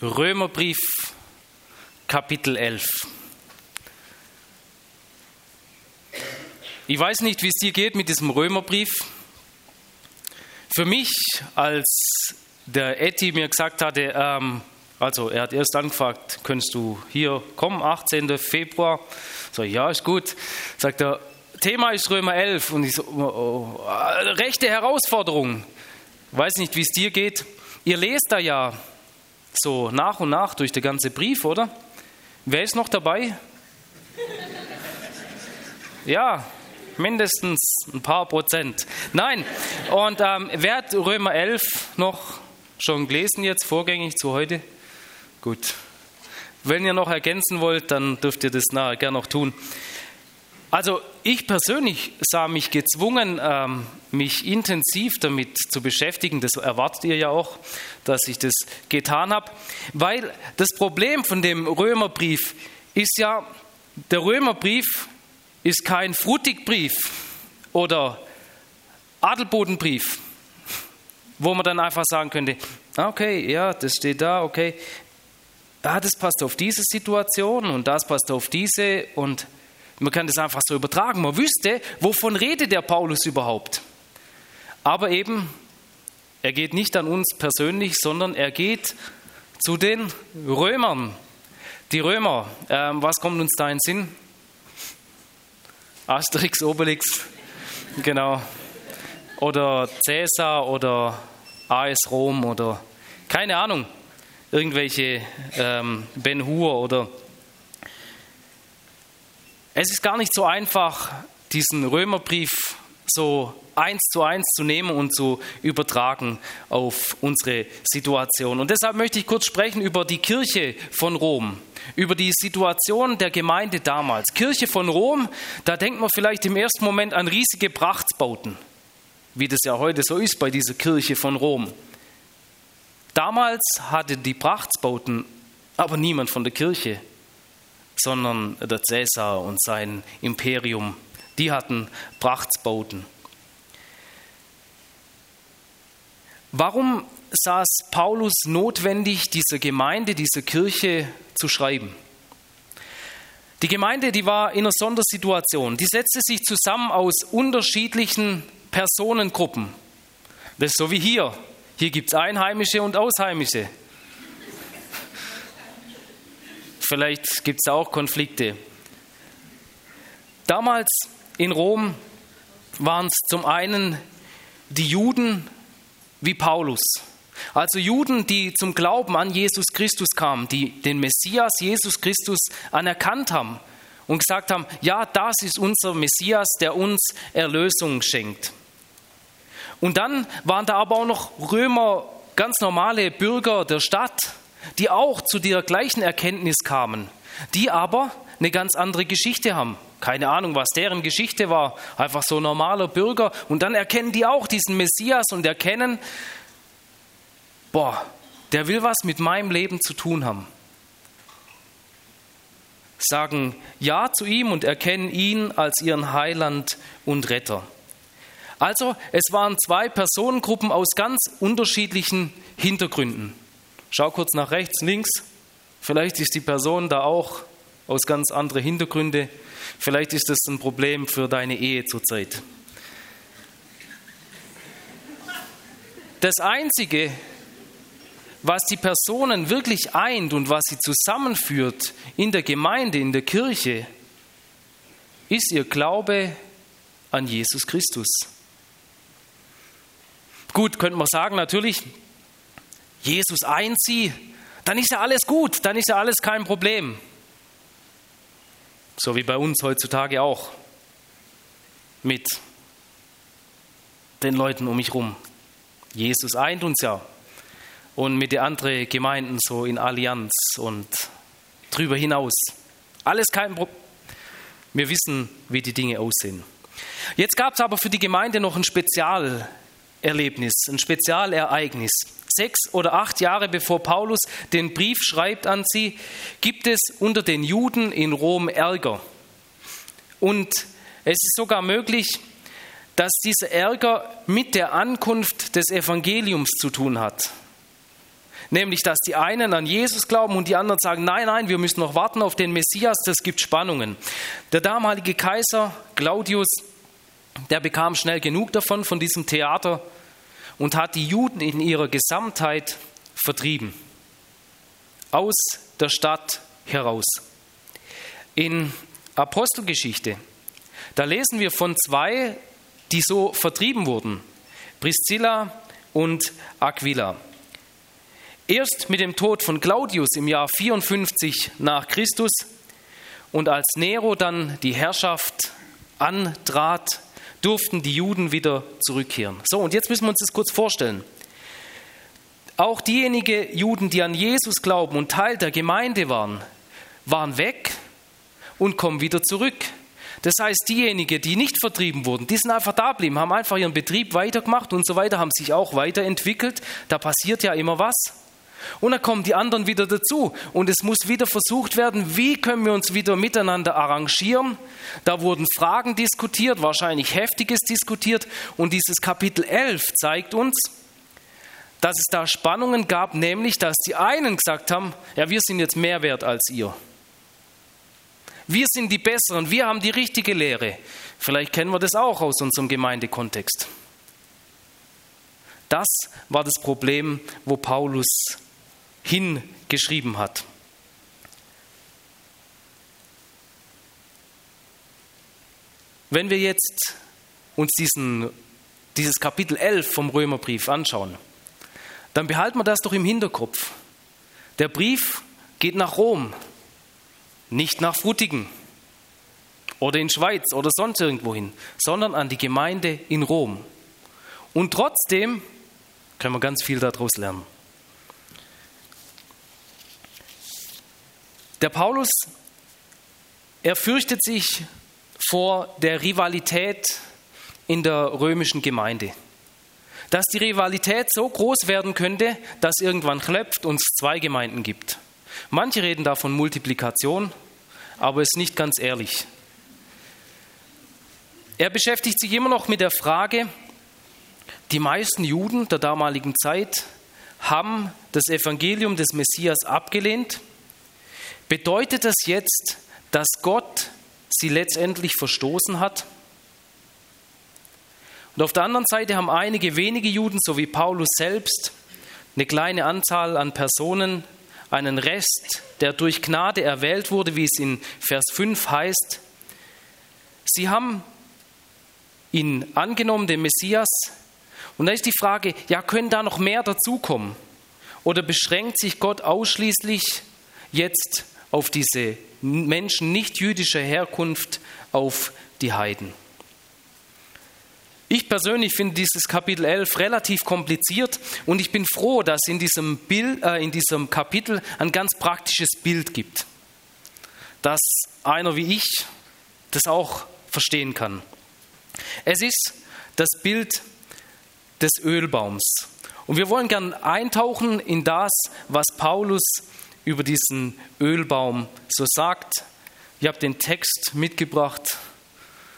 Römerbrief Kapitel 11. Ich weiß nicht, wie es dir geht mit diesem Römerbrief. Für mich, als der Etty mir gesagt hatte, ähm, also er hat erst angefragt, könntest du hier kommen, 18. Februar? So, ja, ist gut. Sagt er, Thema ist Römer 11 und ich so, oh, oh, rechte Herausforderung. Weiß nicht, wie es dir geht. Ihr lest da ja so nach und nach durch den ganzen Brief, oder? Wer ist noch dabei? Ja, mindestens ein paar Prozent. Nein, und ähm, wer hat Römer 11 noch schon gelesen jetzt, vorgängig zu heute? Gut. Wenn ihr noch ergänzen wollt, dann dürft ihr das nachher gerne noch tun. Also ich persönlich sah mich gezwungen, ähm, mich intensiv damit zu beschäftigen. Das erwartet ihr ja auch, dass ich das getan habe. Weil das Problem von dem Römerbrief ist ja, der Römerbrief ist kein Frutigbrief oder Adelbodenbrief, wo man dann einfach sagen könnte, okay, ja, das steht da, okay, ah, das passt auf diese Situation und das passt auf diese und man kann das einfach so übertragen. Man wüsste, wovon redet der Paulus überhaupt. Aber eben, er geht nicht an uns persönlich, sondern er geht zu den Römern. Die Römer, äh, was kommt uns da in Sinn? Asterix, Obelix, genau. Oder Cäsar oder AS Rom oder keine Ahnung, irgendwelche ähm, Ben Hur oder es ist gar nicht so einfach, diesen Römerbrief so eins zu eins zu nehmen und zu übertragen auf unsere Situation. Und deshalb möchte ich kurz sprechen über die Kirche von Rom, über die Situation der Gemeinde damals. Kirche von Rom, da denkt man vielleicht im ersten Moment an riesige Prachtsbauten, wie das ja heute so ist bei dieser Kirche von Rom. Damals hatte die Prachtsbauten aber niemand von der Kirche sondern der Cäsar und sein Imperium. Die hatten Prachtsbauten. Warum sah es Paulus notwendig, dieser Gemeinde, dieser Kirche zu schreiben? Die Gemeinde, die war in einer Sondersituation. Die setzte sich zusammen aus unterschiedlichen Personengruppen. Das ist so wie hier. Hier gibt es Einheimische und Ausheimische. Vielleicht gibt es auch Konflikte. Damals in Rom waren es zum einen die Juden wie Paulus. Also Juden, die zum Glauben an Jesus Christus kamen, die den Messias Jesus Christus anerkannt haben und gesagt haben, ja, das ist unser Messias, der uns Erlösung schenkt. Und dann waren da aber auch noch Römer, ganz normale Bürger der Stadt, die auch zu der gleichen Erkenntnis kamen, die aber eine ganz andere Geschichte haben. Keine Ahnung, was deren Geschichte war. Einfach so normaler Bürger. Und dann erkennen die auch diesen Messias und erkennen, boah, der will was mit meinem Leben zu tun haben. Sagen Ja zu ihm und erkennen ihn als ihren Heiland und Retter. Also, es waren zwei Personengruppen aus ganz unterschiedlichen Hintergründen. Schau kurz nach rechts, links. Vielleicht ist die Person da auch aus ganz anderen Hintergründen. Vielleicht ist das ein Problem für deine Ehe zurzeit. Das Einzige, was die Personen wirklich eint und was sie zusammenführt in der Gemeinde, in der Kirche, ist ihr Glaube an Jesus Christus. Gut, könnte man sagen, natürlich, Jesus einziehe, dann ist ja alles gut, dann ist ja alles kein Problem. So wie bei uns heutzutage auch. Mit den Leuten um mich herum. Jesus eint uns ja. Und mit den anderen Gemeinden so in Allianz und drüber hinaus. Alles kein Problem. Wir wissen, wie die Dinge aussehen. Jetzt gab es aber für die Gemeinde noch ein Spezialerlebnis, ein Spezialereignis sechs oder acht Jahre bevor Paulus den Brief schreibt an sie, gibt es unter den Juden in Rom Ärger. Und es ist sogar möglich, dass dieser Ärger mit der Ankunft des Evangeliums zu tun hat. Nämlich, dass die einen an Jesus glauben und die anderen sagen, nein, nein, wir müssen noch warten auf den Messias, das gibt Spannungen. Der damalige Kaiser Claudius, der bekam schnell genug davon, von diesem Theater und hat die Juden in ihrer Gesamtheit vertrieben. Aus der Stadt heraus. In Apostelgeschichte, da lesen wir von zwei, die so vertrieben wurden. Priscilla und Aquila. Erst mit dem Tod von Claudius im Jahr 54 nach Christus und als Nero dann die Herrschaft antrat, durften die Juden wieder zurückkehren. So, und jetzt müssen wir uns das kurz vorstellen. Auch diejenigen Juden, die an Jesus glauben und Teil der Gemeinde waren, waren weg und kommen wieder zurück. Das heißt, diejenigen, die nicht vertrieben wurden, die sind einfach da geblieben, haben einfach ihren Betrieb weitergemacht und so weiter, haben sich auch weiterentwickelt. Da passiert ja immer was. Und dann kommen die anderen wieder dazu. Und es muss wieder versucht werden, wie können wir uns wieder miteinander arrangieren. Da wurden Fragen diskutiert, wahrscheinlich heftiges diskutiert. Und dieses Kapitel 11 zeigt uns, dass es da Spannungen gab, nämlich dass die einen gesagt haben, ja, wir sind jetzt mehr wert als ihr. Wir sind die Besseren, wir haben die richtige Lehre. Vielleicht kennen wir das auch aus unserem Gemeindekontext. Das war das Problem, wo Paulus hingeschrieben hat. Wenn wir jetzt uns diesen, dieses Kapitel 11 vom Römerbrief anschauen, dann behalten wir das doch im Hinterkopf. Der Brief geht nach Rom, nicht nach Frutigen oder in Schweiz oder sonst irgendwo hin, sondern an die Gemeinde in Rom. Und trotzdem können wir ganz viel daraus lernen. Der Paulus, er fürchtet sich vor der Rivalität in der römischen Gemeinde. Dass die Rivalität so groß werden könnte, dass irgendwann klopft und es zwei Gemeinden gibt. Manche reden da von Multiplikation, aber es ist nicht ganz ehrlich. Er beschäftigt sich immer noch mit der Frage, die meisten Juden der damaligen Zeit haben das Evangelium des Messias abgelehnt Bedeutet das jetzt, dass Gott sie letztendlich verstoßen hat? Und auf der anderen Seite haben einige wenige Juden, so wie Paulus selbst, eine kleine Anzahl an Personen, einen Rest, der durch Gnade erwählt wurde, wie es in Vers 5 heißt. Sie haben ihn angenommen, den Messias. Und da ist die Frage, ja, können da noch mehr dazukommen? Oder beschränkt sich Gott ausschließlich jetzt auf diese Menschen nicht jüdischer Herkunft, auf die Heiden. Ich persönlich finde dieses Kapitel 11 relativ kompliziert und ich bin froh, dass in diesem, Bild, äh, in diesem Kapitel ein ganz praktisches Bild gibt, dass einer wie ich das auch verstehen kann. Es ist das Bild des Ölbaums. Und wir wollen gern eintauchen in das, was Paulus über diesen Ölbaum so sagt. Ich habe den Text mitgebracht.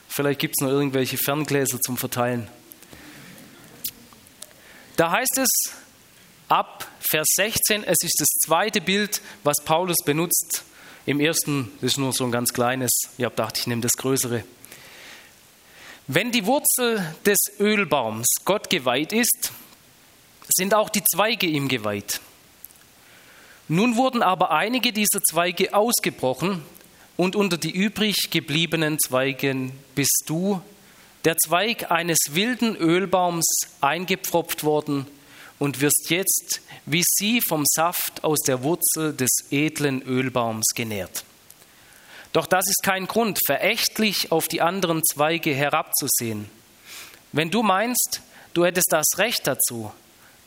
Vielleicht gibt es noch irgendwelche Ferngläser zum Verteilen. Da heißt es ab Vers 16, es ist das zweite Bild, was Paulus benutzt. Im ersten ist nur so ein ganz kleines. Ich habe gedacht, ich nehme das größere. Wenn die Wurzel des Ölbaums Gott geweiht ist, sind auch die Zweige ihm geweiht. Nun wurden aber einige dieser Zweige ausgebrochen und unter die übrig gebliebenen Zweigen bist du, der Zweig eines wilden Ölbaums, eingepfropft worden und wirst jetzt wie sie vom Saft aus der Wurzel des edlen Ölbaums genährt. Doch das ist kein Grund, verächtlich auf die anderen Zweige herabzusehen. Wenn du meinst, du hättest das Recht dazu,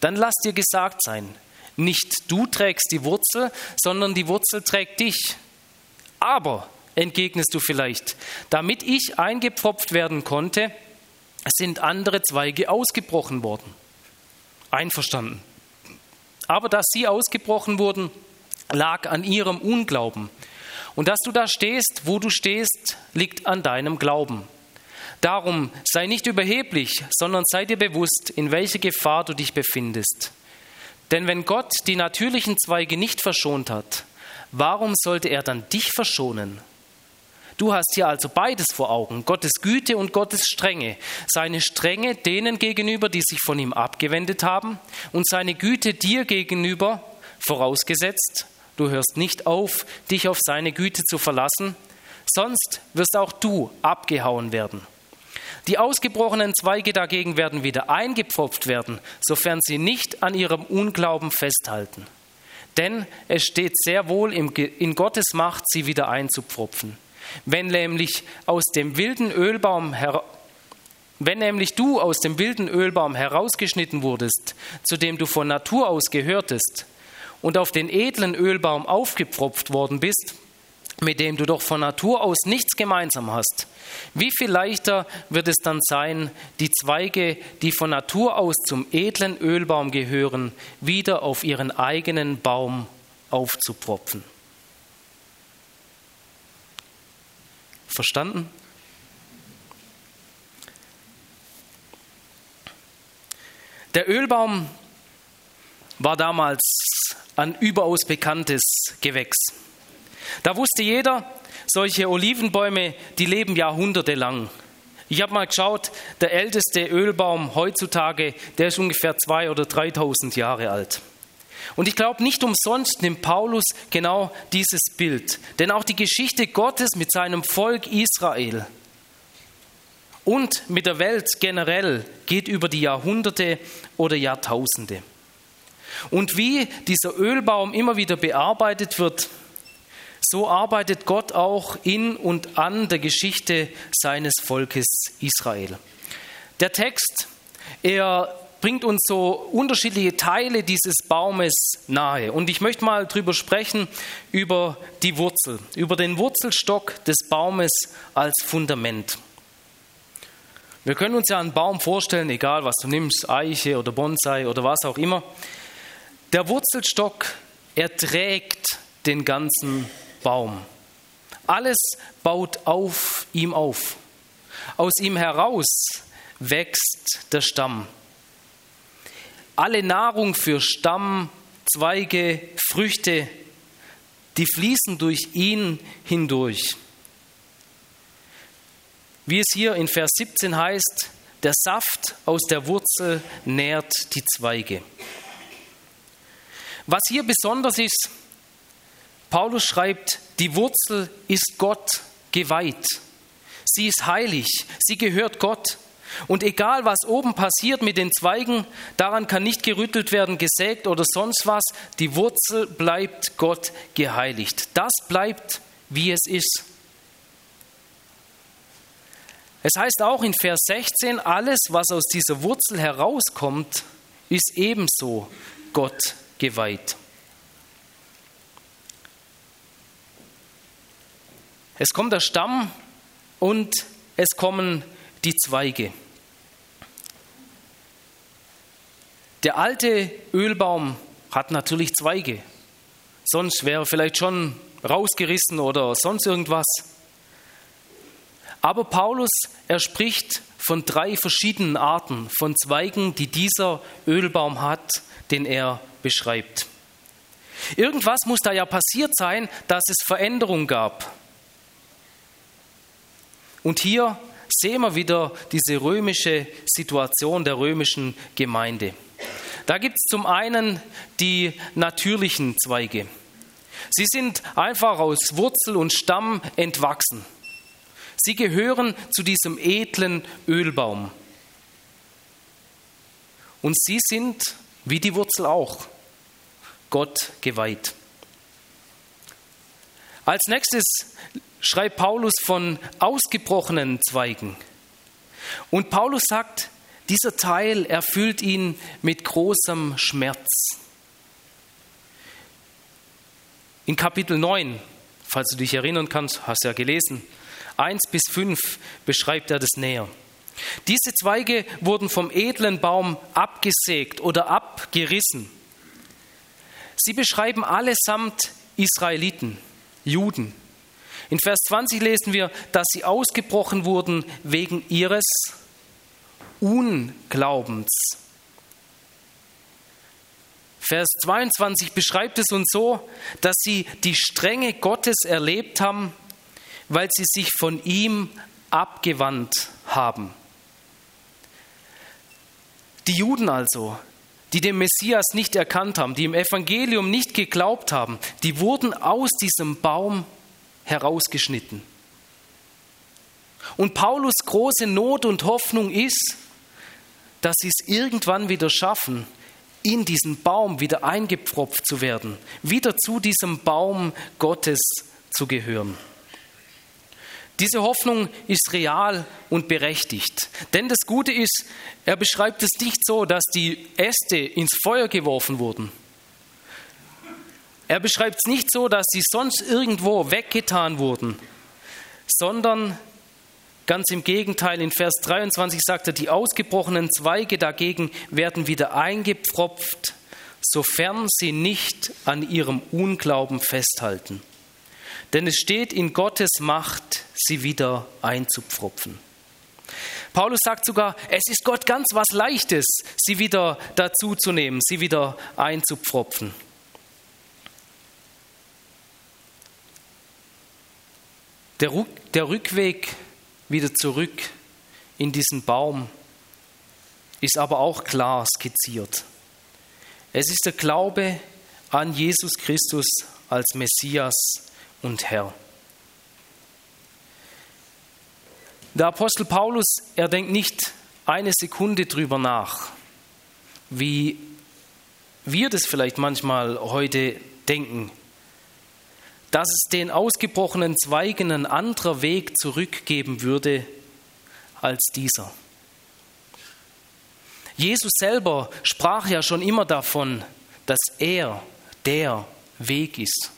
dann lass dir gesagt sein, nicht du trägst die Wurzel, sondern die Wurzel trägt dich. Aber, entgegnest du vielleicht, damit ich eingepfropft werden konnte, sind andere Zweige ausgebrochen worden. Einverstanden. Aber dass sie ausgebrochen wurden, lag an ihrem Unglauben. Und dass du da stehst, wo du stehst, liegt an deinem Glauben. Darum sei nicht überheblich, sondern sei dir bewusst, in welcher Gefahr du dich befindest. Denn wenn Gott die natürlichen Zweige nicht verschont hat, warum sollte er dann dich verschonen? Du hast hier also beides vor Augen, Gottes Güte und Gottes Strenge. Seine Strenge denen gegenüber, die sich von ihm abgewendet haben, und seine Güte dir gegenüber, vorausgesetzt, du hörst nicht auf, dich auf seine Güte zu verlassen, sonst wirst auch du abgehauen werden. Die ausgebrochenen Zweige dagegen werden wieder eingepfropft werden, sofern sie nicht an ihrem Unglauben festhalten. Denn es steht sehr wohl in Gottes Macht, sie wieder einzupfropfen. Wenn nämlich aus dem wilden Ölbaum wenn nämlich du aus dem wilden Ölbaum herausgeschnitten wurdest, zu dem du von Natur aus gehörtest, und auf den edlen Ölbaum aufgepfropft worden bist, mit dem du doch von Natur aus nichts gemeinsam hast, wie viel leichter wird es dann sein, die Zweige, die von Natur aus zum edlen Ölbaum gehören, wieder auf ihren eigenen Baum aufzupropfen? Verstanden? Der Ölbaum war damals ein überaus bekanntes Gewächs. Da wusste jeder, solche Olivenbäume, die leben jahrhundertelang. Ich habe mal geschaut, der älteste Ölbaum heutzutage, der ist ungefähr 2.000 oder 3.000 Jahre alt. Und ich glaube, nicht umsonst nimmt Paulus genau dieses Bild. Denn auch die Geschichte Gottes mit seinem Volk Israel und mit der Welt generell geht über die Jahrhunderte oder Jahrtausende. Und wie dieser Ölbaum immer wieder bearbeitet wird, so arbeitet Gott auch in und an der Geschichte seines Volkes Israel. Der Text, er bringt uns so unterschiedliche Teile dieses Baumes nahe. Und ich möchte mal drüber sprechen, über die Wurzel, über den Wurzelstock des Baumes als Fundament. Wir können uns ja einen Baum vorstellen, egal was du nimmst, Eiche oder Bonsai oder was auch immer. Der Wurzelstock, er trägt den ganzen Baum. Alles baut auf ihm auf. Aus ihm heraus wächst der Stamm. Alle Nahrung für Stamm, Zweige, Früchte, die fließen durch ihn hindurch. Wie es hier in Vers 17 heißt, der Saft aus der Wurzel nährt die Zweige. Was hier besonders ist, Paulus schreibt, die Wurzel ist Gott geweiht. Sie ist heilig, sie gehört Gott. Und egal, was oben passiert mit den Zweigen, daran kann nicht gerüttelt werden, gesägt oder sonst was. Die Wurzel bleibt Gott geheiligt. Das bleibt, wie es ist. Es heißt auch in Vers 16, alles, was aus dieser Wurzel herauskommt, ist ebenso Gott geweiht. Es kommt der Stamm und es kommen die Zweige. Der alte Ölbaum hat natürlich Zweige, sonst wäre er vielleicht schon rausgerissen oder sonst irgendwas. Aber Paulus, er spricht von drei verschiedenen Arten von Zweigen, die dieser Ölbaum hat, den er beschreibt. Irgendwas muss da ja passiert sein, dass es Veränderung gab. Und hier sehen wir wieder diese römische Situation der römischen Gemeinde. Da gibt es zum einen die natürlichen Zweige. Sie sind einfach aus Wurzel und Stamm entwachsen. Sie gehören zu diesem edlen Ölbaum. Und sie sind, wie die Wurzel auch, Gott geweiht. Als nächstes schreibt Paulus von ausgebrochenen Zweigen. Und Paulus sagt, dieser Teil erfüllt ihn mit großem Schmerz. In Kapitel 9, falls du dich erinnern kannst, hast du ja gelesen, 1 bis 5 beschreibt er das näher. Diese Zweige wurden vom edlen Baum abgesägt oder abgerissen. Sie beschreiben allesamt Israeliten, Juden. In Vers 20 lesen wir, dass sie ausgebrochen wurden wegen ihres Unglaubens. Vers 22 beschreibt es uns so, dass sie die Strenge Gottes erlebt haben, weil sie sich von ihm abgewandt haben. Die Juden also, die den Messias nicht erkannt haben, die im Evangelium nicht geglaubt haben, die wurden aus diesem Baum herausgeschnitten. Und Paulus große Not und Hoffnung ist, dass sie es irgendwann wieder schaffen, in diesen Baum wieder eingepfropft zu werden, wieder zu diesem Baum Gottes zu gehören. Diese Hoffnung ist real und berechtigt. Denn das Gute ist, er beschreibt es nicht so, dass die Äste ins Feuer geworfen wurden. Er beschreibt es nicht so, dass sie sonst irgendwo weggetan wurden, sondern ganz im Gegenteil, in Vers 23 sagt er, die ausgebrochenen Zweige dagegen werden wieder eingepfropft, sofern sie nicht an ihrem Unglauben festhalten. Denn es steht in Gottes Macht, sie wieder einzupfropfen. Paulus sagt sogar, es ist Gott ganz was Leichtes, sie wieder dazuzunehmen, sie wieder einzupfropfen. Der, der Rückweg wieder zurück in diesen Baum ist aber auch klar skizziert. Es ist der Glaube an Jesus Christus als Messias und Herr. Der Apostel Paulus, er denkt nicht eine Sekunde drüber nach, wie wir das vielleicht manchmal heute denken, dass es den ausgebrochenen Zweigen ein anderer Weg zurückgeben würde als dieser. Jesus selber sprach ja schon immer davon, dass er der Weg ist.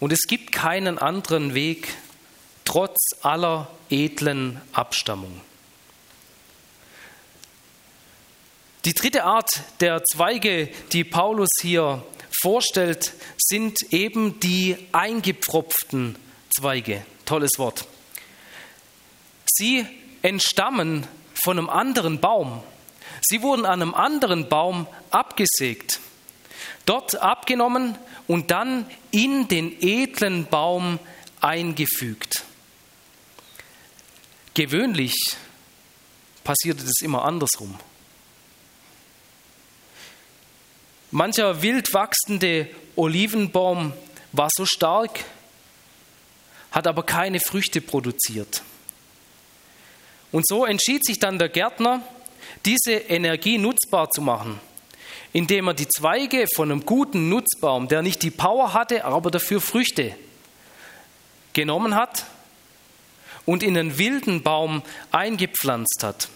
Und es gibt keinen anderen Weg, trotz aller edlen Abstammung. Die dritte Art der Zweige, die Paulus hier vorstellt, sind eben die eingepfropften Zweige. Tolles Wort. Sie entstammen von einem anderen Baum. Sie wurden an einem anderen Baum abgesägt, dort abgenommen und dann in den edlen Baum eingefügt. Gewöhnlich passierte das immer andersrum. Mancher wild wachsende Olivenbaum war so stark, hat aber keine Früchte produziert. Und so entschied sich dann der Gärtner, diese Energie nutzbar zu machen indem er die Zweige von einem guten Nutzbaum, der nicht die Power hatte, aber dafür Früchte, genommen hat und in einen wilden Baum eingepflanzt hat.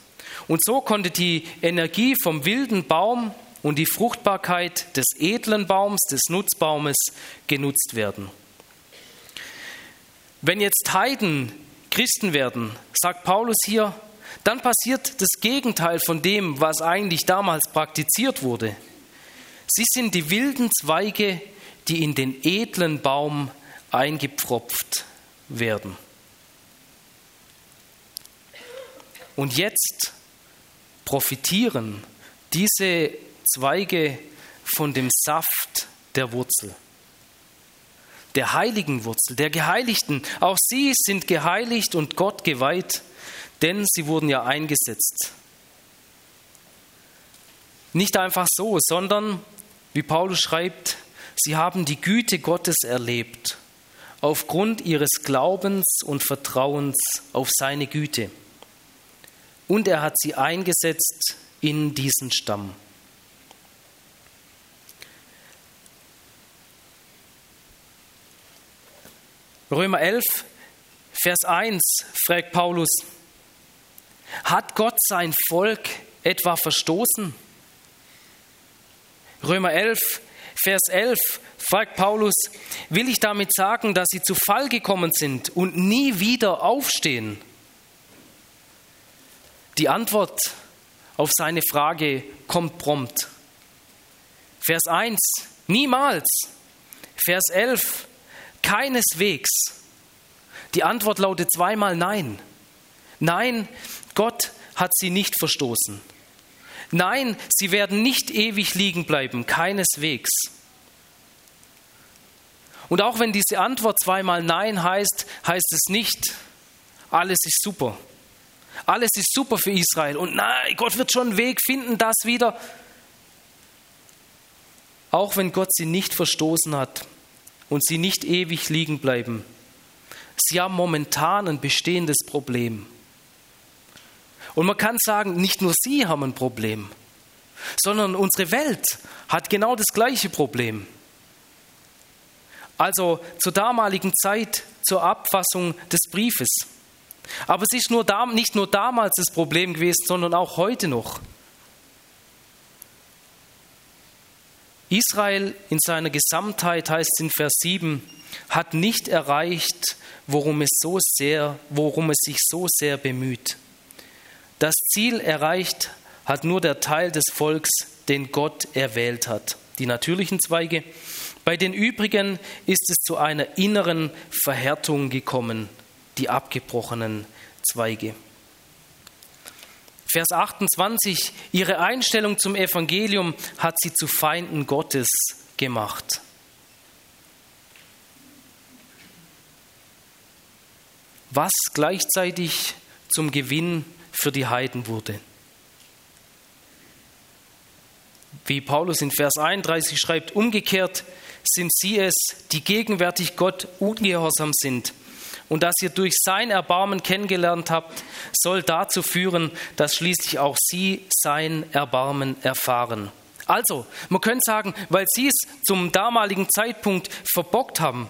Und so konnte die Energie vom wilden Baum und die Fruchtbarkeit des edlen Baums, des Nutzbaumes genutzt werden. Wenn jetzt Heiden Christen werden, sagt Paulus hier, dann passiert das Gegenteil von dem, was eigentlich damals praktiziert wurde. Sie sind die wilden Zweige, die in den edlen Baum eingepfropft werden. Und jetzt profitieren diese Zweige von dem Saft der Wurzel, der heiligen Wurzel, der Geheiligten. Auch sie sind geheiligt und Gott geweiht, denn sie wurden ja eingesetzt. Nicht einfach so, sondern wie Paulus schreibt, sie haben die Güte Gottes erlebt, aufgrund ihres Glaubens und Vertrauens auf seine Güte. Und er hat sie eingesetzt in diesen Stamm. Römer 11, Vers 1 fragt Paulus, hat Gott sein Volk etwa verstoßen? Römer 11, Vers 11 fragt Paulus, will ich damit sagen, dass sie zu Fall gekommen sind und nie wieder aufstehen? Die Antwort auf seine Frage kommt prompt. Vers 1, niemals. Vers 11, keineswegs. Die Antwort lautet zweimal Nein. Nein, Gott hat sie nicht verstoßen. Nein, sie werden nicht ewig liegen bleiben, keineswegs. Und auch wenn diese Antwort zweimal Nein heißt, heißt es nicht, alles ist super. Alles ist super für Israel und nein, Gott wird schon einen Weg finden, das wieder. Auch wenn Gott sie nicht verstoßen hat und sie nicht ewig liegen bleiben, sie haben momentan ein bestehendes Problem. Und man kann sagen, nicht nur sie haben ein Problem, sondern unsere Welt hat genau das gleiche Problem. Also zur damaligen Zeit, zur Abfassung des Briefes. Aber es ist nur nicht nur damals das Problem gewesen, sondern auch heute noch. Israel in seiner Gesamtheit heißt es in Vers 7, hat nicht erreicht, worum es, so sehr, worum es sich so sehr bemüht. Das Ziel erreicht hat nur der Teil des Volks, den Gott erwählt hat, die natürlichen Zweige. Bei den übrigen ist es zu einer inneren Verhärtung gekommen, die abgebrochenen Zweige. Vers 28, ihre Einstellung zum Evangelium hat sie zu Feinden Gottes gemacht. Was gleichzeitig zum Gewinn für die Heiden wurde. Wie Paulus in Vers 31 schreibt, umgekehrt sind sie es, die gegenwärtig Gott ungehorsam sind und das ihr durch sein Erbarmen kennengelernt habt, soll dazu führen, dass schließlich auch sie sein Erbarmen erfahren. Also, man könnte sagen, weil sie es zum damaligen Zeitpunkt verbockt haben,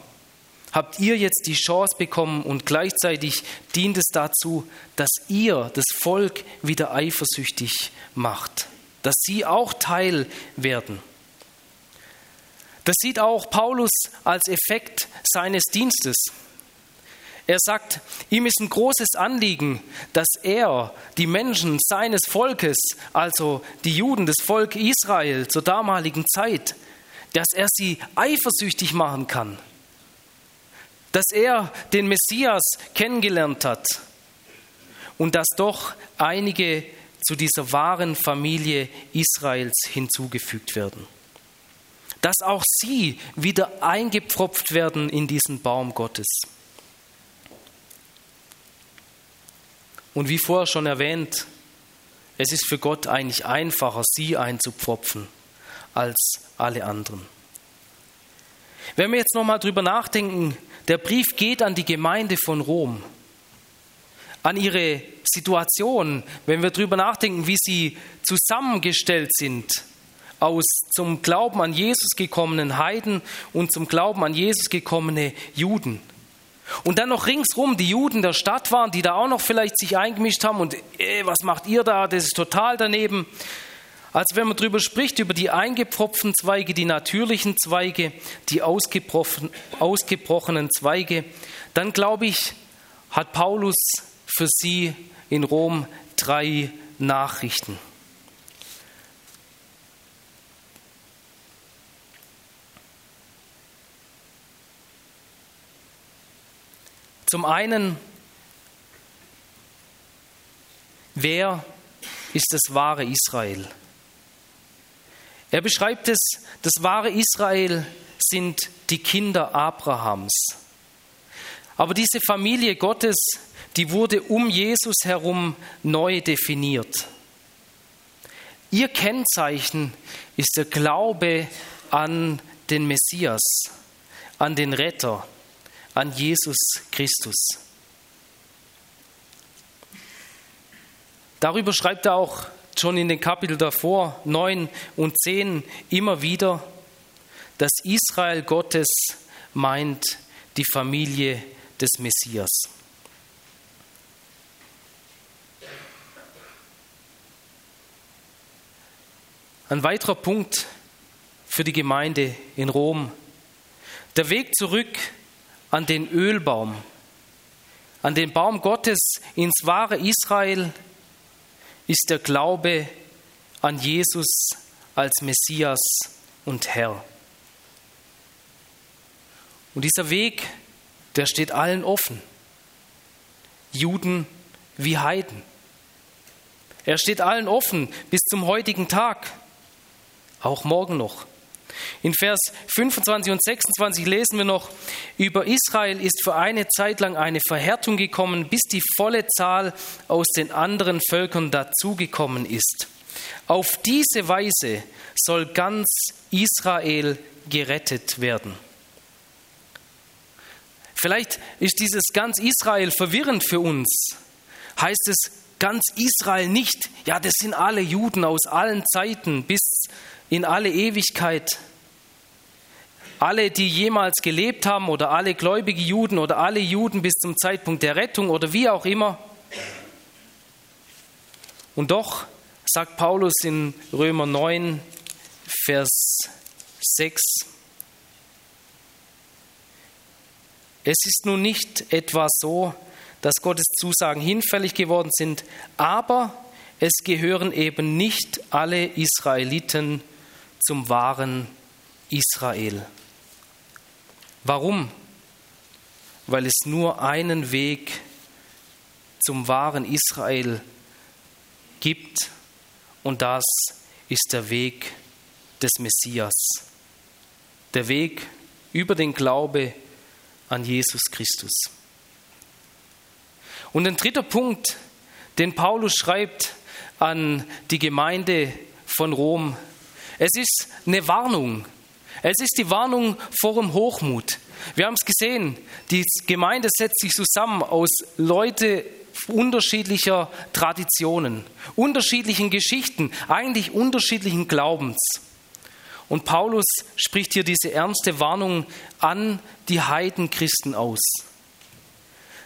habt ihr jetzt die Chance bekommen und gleichzeitig dient es dazu, dass ihr das Volk wieder eifersüchtig macht, dass sie auch Teil werden. Das sieht auch Paulus als Effekt seines Dienstes. Er sagt, ihm ist ein großes Anliegen, dass er die Menschen seines Volkes, also die Juden, das Volk Israel zur damaligen Zeit, dass er sie eifersüchtig machen kann, dass er den Messias kennengelernt hat und dass doch einige zu dieser wahren Familie Israels hinzugefügt werden. Dass auch sie wieder eingepfropft werden in diesen Baum Gottes. Und wie vorher schon erwähnt, es ist für Gott eigentlich einfacher, sie einzupfropfen als alle anderen. Wenn wir jetzt nochmal drüber nachdenken, der Brief geht an die Gemeinde von Rom, an ihre Situation, wenn wir drüber nachdenken, wie sie zusammengestellt sind aus zum Glauben an Jesus gekommenen Heiden und zum Glauben an Jesus gekommene Juden. Und dann noch ringsrum die Juden der Stadt waren, die da auch noch vielleicht sich eingemischt haben und ey, was macht ihr da? Das ist total daneben. Also wenn man darüber spricht, über die eingepfropften Zweige, die natürlichen Zweige, die ausgebrochen, ausgebrochenen Zweige, dann glaube ich, hat Paulus für sie in Rom drei Nachrichten. Zum einen, wer ist das wahre Israel? Er beschreibt es, das wahre Israel sind die Kinder Abrahams. Aber diese Familie Gottes, die wurde um Jesus herum neu definiert. Ihr Kennzeichen ist der Glaube an den Messias, an den Retter, an Jesus Christus. Darüber schreibt er auch schon in den Kapiteln davor, 9 und 10, immer wieder, dass Israel Gottes meint die Familie des Messias. Ein weiterer Punkt für die Gemeinde in Rom. Der Weg zurück an den Ölbaum, an den Baum Gottes ins wahre Israel ist der Glaube an Jesus als Messias und Herr. Und dieser Weg, der steht allen offen, Juden wie Heiden. Er steht allen offen bis zum heutigen Tag, auch morgen noch. In Vers 25 und 26 lesen wir noch, über Israel ist für eine Zeit lang eine Verhärtung gekommen, bis die volle Zahl aus den anderen Völkern dazugekommen ist. Auf diese Weise soll ganz Israel gerettet werden. Vielleicht ist dieses ganz Israel verwirrend für uns. Heißt es ganz Israel nicht, ja, das sind alle Juden aus allen Zeiten bis in alle Ewigkeit. Alle, die jemals gelebt haben oder alle gläubige Juden oder alle Juden bis zum Zeitpunkt der Rettung oder wie auch immer. Und doch sagt Paulus in Römer 9, Vers 6, es ist nun nicht etwa so, dass Gottes Zusagen hinfällig geworden sind, aber es gehören eben nicht alle Israeliten zum wahren Israel. Warum? Weil es nur einen Weg zum wahren Israel gibt und das ist der Weg des Messias. Der Weg über den Glaube an Jesus Christus. Und ein dritter Punkt, den Paulus schreibt an die Gemeinde von Rom, es ist eine Warnung. Es ist die Warnung vor dem Hochmut. Wir haben es gesehen, die Gemeinde setzt sich zusammen aus Leuten unterschiedlicher Traditionen, unterschiedlichen Geschichten, eigentlich unterschiedlichen Glaubens. Und Paulus spricht hier diese ernste Warnung an die Heidenchristen aus.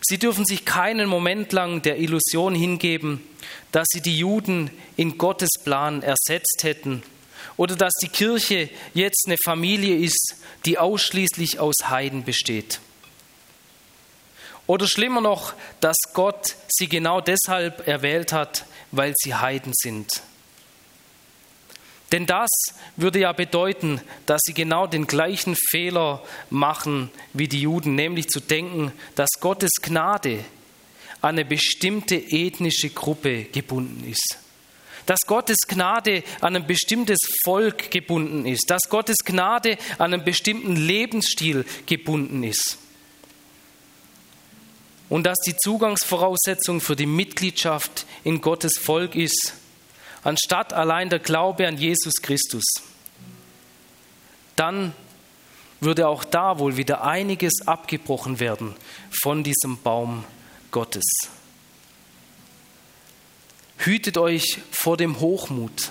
Sie dürfen sich keinen Moment lang der Illusion hingeben, dass sie die Juden in Gottes Plan ersetzt hätten oder dass die Kirche jetzt eine Familie ist, die ausschließlich aus Heiden besteht. Oder schlimmer noch, dass Gott sie genau deshalb erwählt hat, weil sie Heiden sind. Denn das würde ja bedeuten, dass sie genau den gleichen Fehler machen wie die Juden, nämlich zu denken, dass Gottes Gnade an eine bestimmte ethnische Gruppe gebunden ist. Dass Gottes Gnade an ein bestimmtes Volk gebunden ist. Dass Gottes Gnade an einen bestimmten Lebensstil gebunden ist. Und dass die Zugangsvoraussetzung für die Mitgliedschaft in Gottes Volk ist, anstatt allein der Glaube an Jesus Christus. Dann würde auch da wohl wieder einiges abgebrochen werden von diesem Baum Gottes. Hütet euch vor dem Hochmut.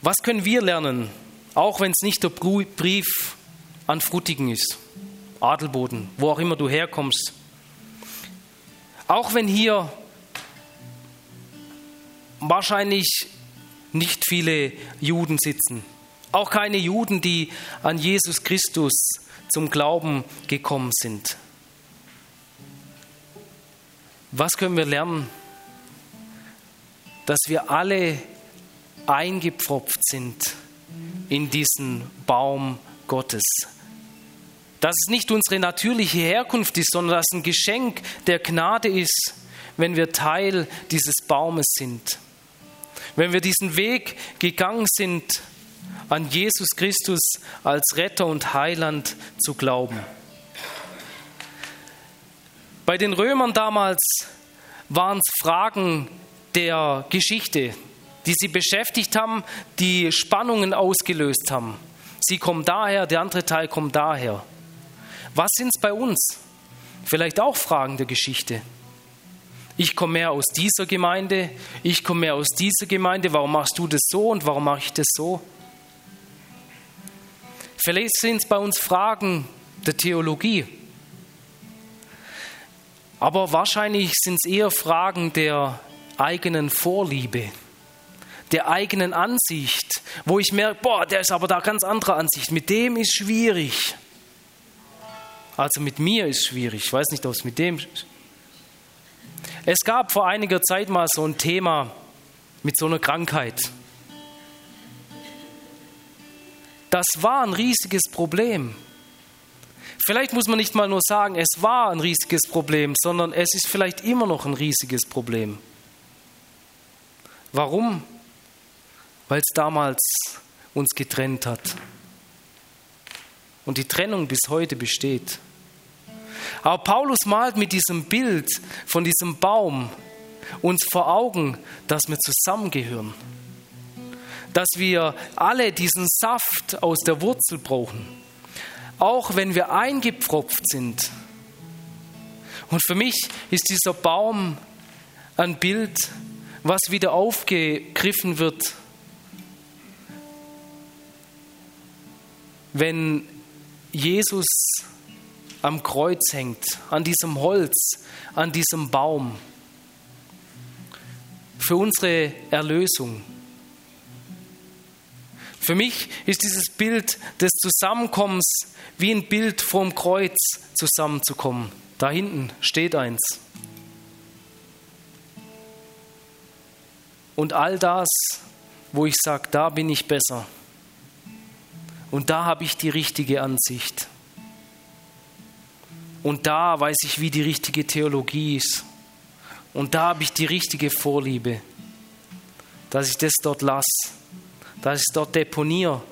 Was können wir lernen, auch wenn es nicht der Brief an Frutigen ist, Adelboden, wo auch immer du herkommst? Auch wenn hier wahrscheinlich nicht viele Juden sitzen. Auch keine Juden, die an Jesus Christus zum Glauben gekommen sind. Was können wir lernen? Dass wir alle eingepfropft sind in diesen Baum Gottes. Dass es nicht unsere natürliche Herkunft ist, sondern dass es ein Geschenk der Gnade ist, wenn wir Teil dieses Baumes sind. Wenn wir diesen Weg gegangen sind, an Jesus Christus als Retter und Heiland zu glauben. Bei den Römern damals waren es Fragen der Geschichte, die sie beschäftigt haben, die Spannungen ausgelöst haben. Sie kommen daher, der andere Teil kommt daher. Was sind es bei uns? Vielleicht auch Fragen der Geschichte. Ich komme mehr aus dieser Gemeinde, ich komme mehr aus dieser Gemeinde, warum machst du das so und warum mache ich das so? Vielleicht sind es bei uns Fragen der Theologie, aber wahrscheinlich sind es eher Fragen der eigenen Vorliebe, der eigenen Ansicht, wo ich merke, boah, der ist aber da ganz anderer Ansicht, mit dem ist schwierig. Also mit mir ist schwierig, ich weiß nicht, ob es mit dem es gab vor einiger Zeit mal so ein Thema mit so einer Krankheit. Das war ein riesiges Problem. Vielleicht muss man nicht mal nur sagen, es war ein riesiges Problem, sondern es ist vielleicht immer noch ein riesiges Problem. Warum? Weil es damals uns getrennt hat. Und die Trennung bis heute besteht. Aber Paulus malt mit diesem Bild von diesem Baum uns vor Augen, dass wir zusammengehören. Dass wir alle diesen Saft aus der Wurzel brauchen. Auch wenn wir eingepfropft sind. Und für mich ist dieser Baum ein Bild, was wieder aufgegriffen wird, wenn Jesus am Kreuz hängt, an diesem Holz, an diesem Baum, für unsere Erlösung. Für mich ist dieses Bild des Zusammenkommens wie ein Bild vom Kreuz zusammenzukommen. Da hinten steht eins. Und all das, wo ich sage, da bin ich besser. Und da habe ich die richtige Ansicht. Und da weiß ich, wie die richtige Theologie ist. Und da habe ich die richtige Vorliebe, dass ich das dort lasse, dass ich es dort deponiere,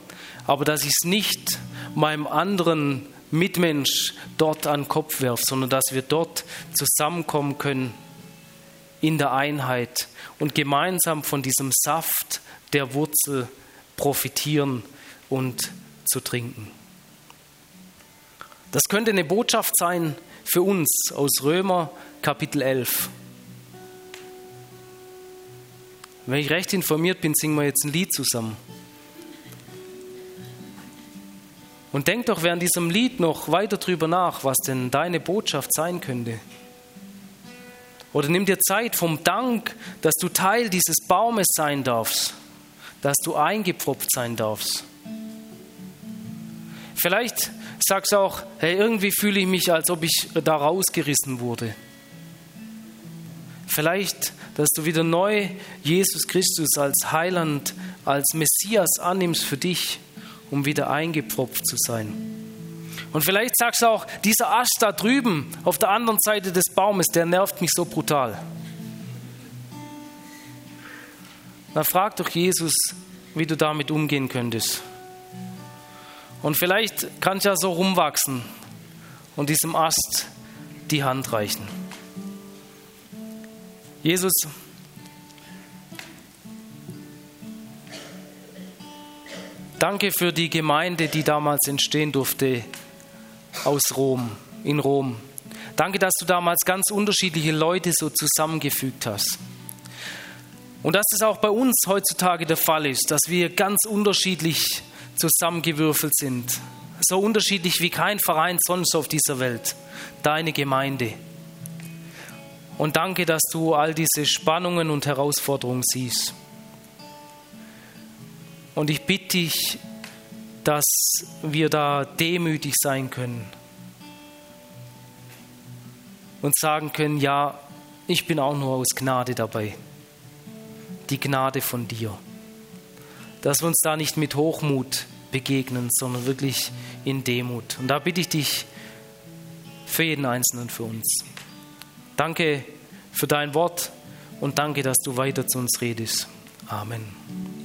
aber dass ich es nicht meinem anderen Mitmensch dort an den Kopf werfe, sondern dass wir dort zusammenkommen können in der Einheit und gemeinsam von diesem Saft der Wurzel profitieren und zu trinken. Das könnte eine Botschaft sein für uns aus Römer Kapitel 11. Wenn ich recht informiert bin, singen wir jetzt ein Lied zusammen. Und denk doch während diesem Lied noch weiter drüber nach, was denn deine Botschaft sein könnte. Oder nimm dir Zeit vom Dank, dass du Teil dieses Baumes sein darfst, dass du eingepfropft sein darfst. Vielleicht sagst du auch, hey, irgendwie fühle ich mich, als ob ich da rausgerissen wurde. Vielleicht, dass du wieder neu Jesus Christus als Heiland, als Messias annimmst für dich, um wieder eingepfropft zu sein. Und vielleicht sagst du auch, dieser Ast da drüben auf der anderen Seite des Baumes, der nervt mich so brutal. Na frag doch Jesus, wie du damit umgehen könntest. Und vielleicht kannst du ja so rumwachsen und diesem Ast die Hand reichen. Jesus, danke für die Gemeinde, die damals entstehen durfte aus Rom, in Rom. Danke, dass du damals ganz unterschiedliche Leute so zusammengefügt hast. Und dass es auch bei uns heutzutage der Fall ist, dass wir ganz unterschiedlich zusammengewürfelt sind. So unterschiedlich wie kein Verein sonst auf dieser Welt. Deine Gemeinde. Und danke, dass du all diese Spannungen und Herausforderungen siehst. Und ich bitte dich, dass wir da demütig sein können und sagen können, ja, ich bin auch nur aus Gnade dabei. Die Gnade von dir dass wir uns da nicht mit Hochmut begegnen, sondern wirklich in Demut. Und da bitte ich dich für jeden Einzelnen für uns. Danke für dein Wort und danke, dass du weiter zu uns redest. Amen.